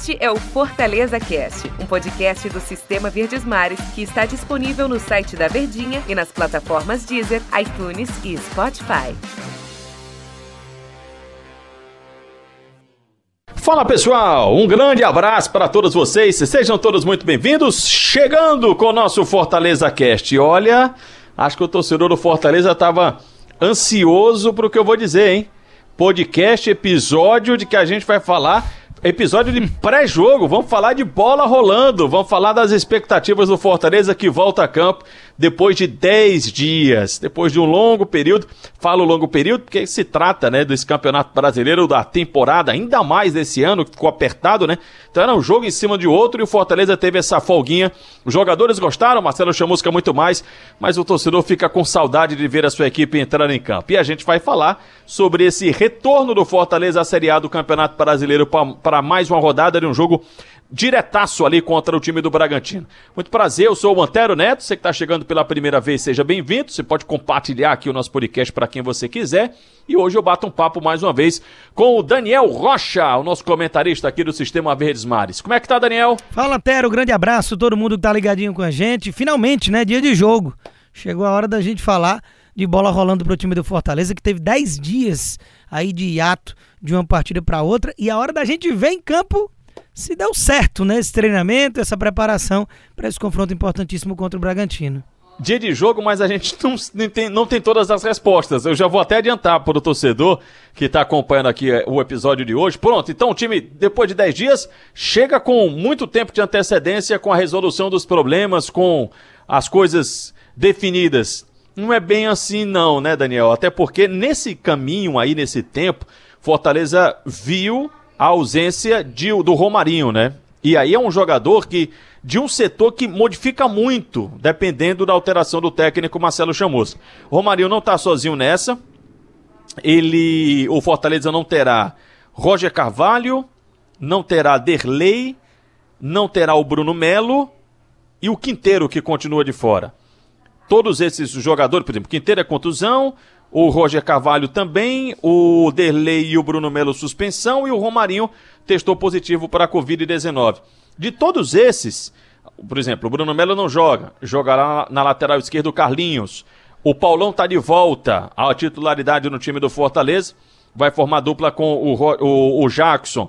Este é o Fortaleza Cast, um podcast do Sistema Verdes Mares que está disponível no site da Verdinha e nas plataformas Deezer, iTunes e Spotify. Fala pessoal, um grande abraço para todos vocês, sejam todos muito bem-vindos. Chegando com o nosso Fortaleza Cast. Olha, acho que o torcedor do Fortaleza estava ansioso para o que eu vou dizer, hein? Podcast, episódio de que a gente vai falar Episódio de pré-jogo, vamos falar de bola rolando, vamos falar das expectativas do Fortaleza que volta a campo depois de 10 dias, depois de um longo período. Falo longo período porque se trata, né, desse Campeonato Brasileiro da temporada, ainda mais desse ano, que ficou apertado, né? Então era um jogo em cima de outro e o Fortaleza teve essa folguinha. Os jogadores gostaram, Marcelo Chamusca muito mais, mas o torcedor fica com saudade de ver a sua equipe entrar em campo. E a gente vai falar sobre esse retorno do Fortaleza à Série A do Campeonato Brasileiro para mais uma rodada de um jogo diretaço ali contra o time do Bragantino. Muito prazer, eu sou o Antero Neto, você que está chegando pela primeira vez, seja bem-vindo. Você pode compartilhar aqui o nosso podcast para quem você quiser. E hoje eu bato um papo mais uma vez com o Daniel Rocha, o nosso comentarista aqui do Sistema Verdes Mares. Como é que tá, Daniel? Fala, Antero, grande abraço, todo mundo que tá ligadinho com a gente. Finalmente, né, dia de jogo. Chegou a hora da gente falar de bola rolando pro time do Fortaleza, que teve 10 dias aí de hiato de uma partida para outra. E a hora da gente ver em campo se deu certo, né? Esse treinamento, essa preparação para esse confronto importantíssimo contra o Bragantino. Dia de jogo, mas a gente não tem, não tem todas as respostas. Eu já vou até adiantar para o torcedor que está acompanhando aqui é, o episódio de hoje. Pronto, então o time, depois de 10 dias, chega com muito tempo de antecedência com a resolução dos problemas, com as coisas definidas. Não é bem assim, não, né, Daniel? Até porque nesse caminho aí, nesse tempo, Fortaleza viu a ausência de, do Romarinho, né? E aí é um jogador que de um setor que modifica muito, dependendo da alteração do técnico Marcelo Chamus. Romarinho não está sozinho nessa. Ele, o Fortaleza não terá Roger Carvalho, não terá Derlei, não terá o Bruno Melo e o Quinteiro que continua de fora. Todos esses jogadores, por exemplo, Quinteiro é contusão, o Roger Carvalho também, o Derlei e o Bruno Melo suspensão e o Romarinho testou positivo para a Covid-19. De todos esses, por exemplo, o Bruno Melo não joga, jogará na lateral esquerda o Carlinhos. O Paulão está de volta à titularidade no time do Fortaleza, vai formar dupla com o, o, o Jackson.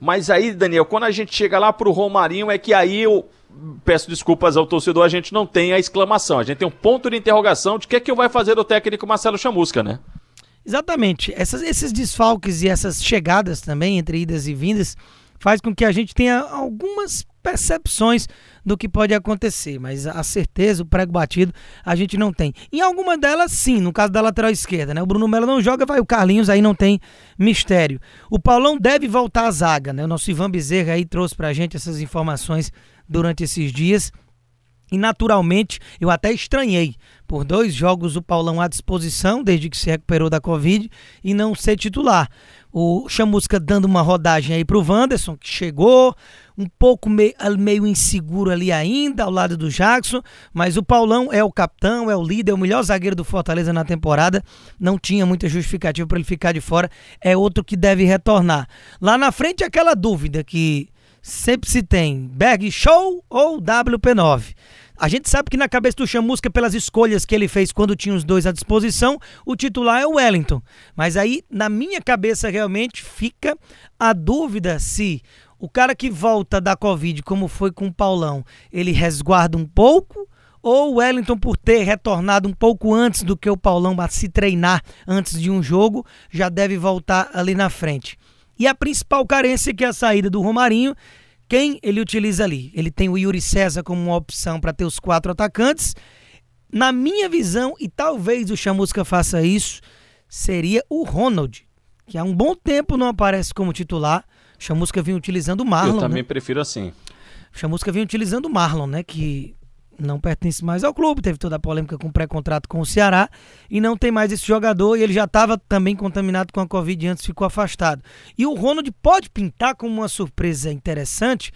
Mas aí, Daniel, quando a gente chega lá para o Romarinho, é que aí eu peço desculpas ao torcedor, a gente não tem a exclamação. A gente tem um ponto de interrogação de o que é que vai fazer o técnico Marcelo Chamusca, né? Exatamente. Essas, esses desfalques e essas chegadas também, entre idas e vindas, faz com que a gente tenha algumas percepções do que pode acontecer, mas a certeza, o prego batido, a gente não tem. Em alguma delas, sim, no caso da lateral esquerda, né? O Bruno Melo não joga, vai o Carlinhos, aí não tem mistério. O Paulão deve voltar à zaga, né? O nosso Ivan Bezerra aí trouxe pra gente essas informações durante esses dias. E naturalmente eu até estranhei por dois jogos o Paulão à disposição desde que se recuperou da Covid e não ser titular. O Chamusca dando uma rodagem aí para o Wanderson, que chegou um pouco meio, meio inseguro ali ainda, ao lado do Jackson, mas o Paulão é o capitão, é o líder, é o melhor zagueiro do Fortaleza na temporada, não tinha muita justificativa para ele ficar de fora, é outro que deve retornar. Lá na frente aquela dúvida que sempre se tem Berg Show ou WP9. A gente sabe que na cabeça do Chamusca, pelas escolhas que ele fez quando tinha os dois à disposição, o titular é o Wellington. Mas aí, na minha cabeça, realmente fica a dúvida se o cara que volta da Covid, como foi com o Paulão, ele resguarda um pouco ou o Wellington, por ter retornado um pouco antes do que o Paulão se treinar antes de um jogo, já deve voltar ali na frente. E a principal carência que é a saída do Romarinho, quem ele utiliza ali? Ele tem o Yuri César como uma opção para ter os quatro atacantes. Na minha visão, e talvez o Chamusca faça isso, seria o Ronald, que há um bom tempo não aparece como titular. O Chamusca vinha utilizando o Marlon. Eu também né? prefiro assim. O Chamusca vinha utilizando o Marlon, né? Que não pertence mais ao clube, teve toda a polêmica com o pré-contrato com o Ceará e não tem mais esse jogador e ele já estava também contaminado com a Covid e antes ficou afastado. E o Ronald pode pintar como uma surpresa interessante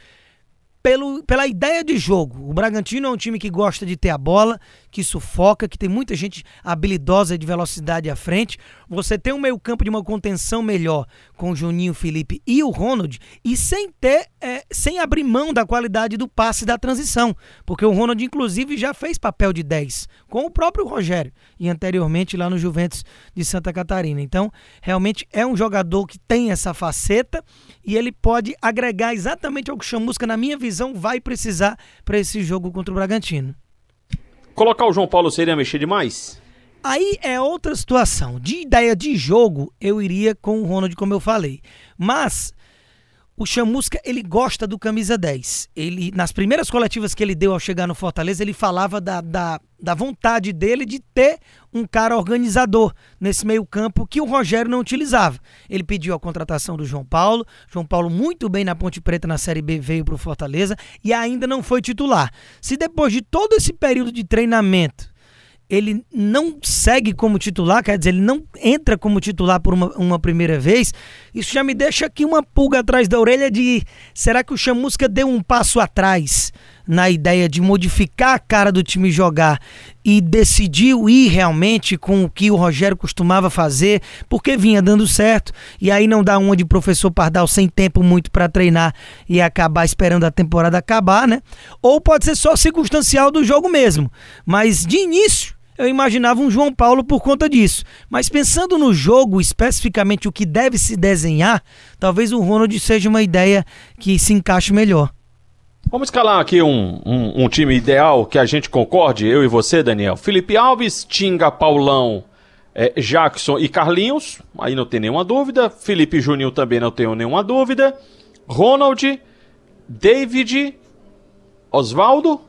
pelo, pela ideia de jogo. O Bragantino é um time que gosta de ter a bola, que sufoca, que tem muita gente habilidosa de velocidade à frente. Você tem um meio-campo de uma contenção melhor com o Juninho, Felipe e o Ronald, e sem ter, é, sem abrir mão da qualidade do passe da transição. Porque o Ronald, inclusive, já fez papel de 10 com o próprio Rogério e anteriormente lá no Juventus de Santa Catarina. Então, realmente é um jogador que tem essa faceta e ele pode agregar exatamente ao que Chamusca, na minha visão, vai precisar para esse jogo contra o Bragantino. Colocar o João Paulo seria mexer demais? Aí é outra situação. De ideia de jogo, eu iria com o Ronald, como eu falei. Mas o Chamusca, ele gosta do camisa 10. Ele, nas primeiras coletivas que ele deu ao chegar no Fortaleza, ele falava da, da, da vontade dele de ter um cara organizador nesse meio campo que o Rogério não utilizava. Ele pediu a contratação do João Paulo. João Paulo, muito bem na Ponte Preta na Série B, veio para o Fortaleza e ainda não foi titular. Se depois de todo esse período de treinamento ele não segue como titular, quer dizer, ele não entra como titular por uma, uma, primeira vez, isso já me deixa aqui uma pulga atrás da orelha de será que o Chamusca deu um passo atrás na ideia de modificar a cara do time jogar e decidiu ir realmente com o que o Rogério costumava fazer, porque vinha dando certo, e aí não dá uma de professor Pardal sem tempo muito para treinar e acabar esperando a temporada acabar, né? Ou pode ser só circunstancial do jogo mesmo, mas de início eu imaginava um João Paulo por conta disso. Mas pensando no jogo, especificamente o que deve se desenhar, talvez o Ronald seja uma ideia que se encaixe melhor. Vamos escalar aqui um, um, um, time ideal que a gente concorde, eu e você, Daniel. Felipe Alves, Tinga, Paulão, é, Jackson e Carlinhos, aí não tem nenhuma dúvida. Felipe Juninho também não tenho nenhuma dúvida. Ronald, David, Oswaldo.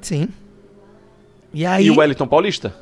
Sim. E aí? E o Wellington Paulista?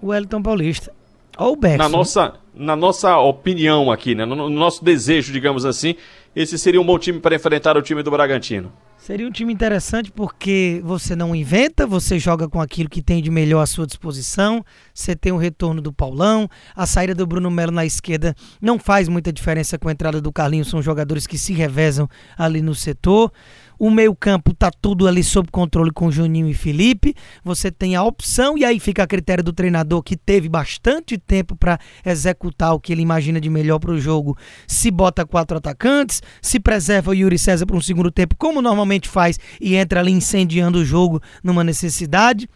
O Wellington Paulista. Ou o Beckson. Na nossa, na nossa opinião aqui, né? No, no nosso desejo, digamos assim, esse seria um bom time para enfrentar o time do Bragantino. Seria um time interessante porque você não inventa, você joga com aquilo que tem de melhor à sua disposição. Você tem o retorno do Paulão, a saída do Bruno Melo na esquerda não faz muita diferença com a entrada do Carlinhos, são jogadores que se revezam ali no setor. O meio-campo tá tudo ali sob controle com Juninho e Felipe. Você tem a opção, e aí fica a critério do treinador que teve bastante tempo para executar o que ele imagina de melhor para o jogo. Se bota quatro atacantes, se preserva o Yuri César para um segundo tempo, como normalmente faz, e entra ali incendiando o jogo numa necessidade.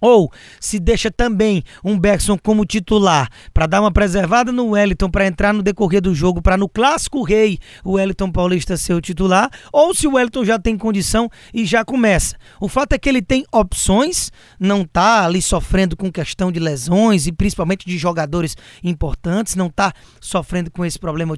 Ou se deixa também um Bergson como titular para dar uma preservada no Wellington para entrar no decorrer do jogo, para no clássico rei o Wellington Paulista ser o titular, ou se o Wellington já tem condição e já começa. O fato é que ele tem opções, não tá ali sofrendo com questão de lesões e principalmente de jogadores importantes, não tá sofrendo com esse problema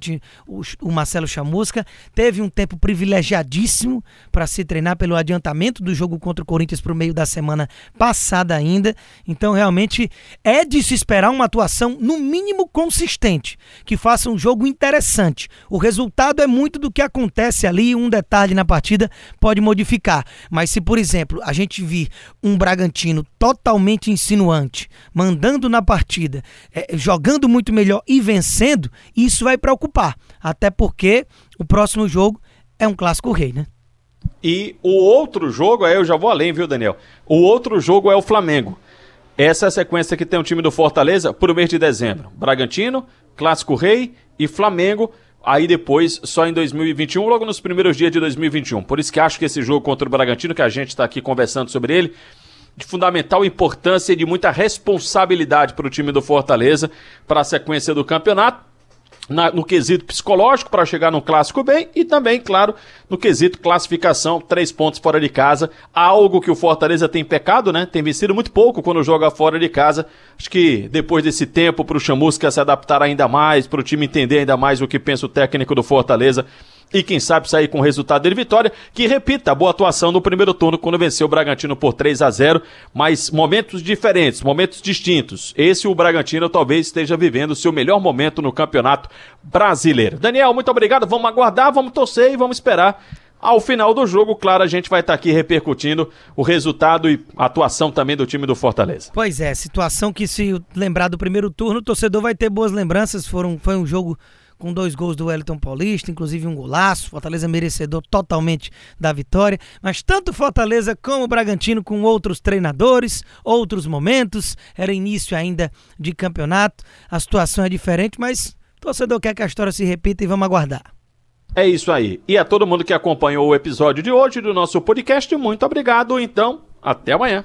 o, o Marcelo Chamusca. Teve um tempo privilegiadíssimo para se treinar pelo adiantamento do jogo contra o Corinthians para o meio da semana passada ainda. Então, realmente, é de se esperar uma atuação, no mínimo, consistente, que faça um jogo interessante. O resultado é muito do que acontece ali, um detalhe na partida pode modificar. Mas se, por exemplo, a gente vir um Bragantino totalmente insinuante, mandando na partida, é, jogando muito melhor e vencendo, isso vai preocupar. Até porque o próximo jogo é um clássico rei, né? E o outro jogo, aí eu já vou além, viu, Daniel? O outro jogo é o Flamengo. Essa é a sequência que tem o time do Fortaleza para o mês de dezembro. Bragantino, Clássico Rei e Flamengo. Aí depois, só em 2021, logo nos primeiros dias de 2021. Por isso que acho que esse jogo contra o Bragantino, que a gente está aqui conversando sobre ele, de fundamental importância e de muita responsabilidade para o time do Fortaleza para a sequência do campeonato na, no quesito psicológico para chegar no clássico bem e também, claro, no quesito classificação, três pontos fora de casa, algo que o Fortaleza tem pecado, né? Tem vencido muito pouco quando joga fora de casa. Acho que depois desse tempo para o Chamusca se adaptar ainda mais, para o time entender ainda mais o que pensa o técnico do Fortaleza, e quem sabe sair com o resultado de vitória, que repita a boa atuação no primeiro turno quando venceu o Bragantino por 3 a 0, mas momentos diferentes, momentos distintos. Esse o Bragantino talvez esteja vivendo seu melhor momento no Campeonato Brasileiro. Daniel, muito obrigado. Vamos aguardar, vamos torcer e vamos esperar ao final do jogo, claro, a gente vai estar aqui repercutindo o resultado e a atuação também do time do Fortaleza. Pois é, situação que se lembrar do primeiro turno, o torcedor vai ter boas lembranças. Foram, foi um jogo com dois gols do Wellington Paulista, inclusive um golaço. Fortaleza merecedor totalmente da vitória. Mas tanto Fortaleza como o Bragantino com outros treinadores, outros momentos. Era início ainda de campeonato. A situação é diferente, mas torcedor quer que a história se repita e vamos aguardar. É isso aí. E a todo mundo que acompanhou o episódio de hoje do nosso podcast, muito obrigado. Então, até amanhã.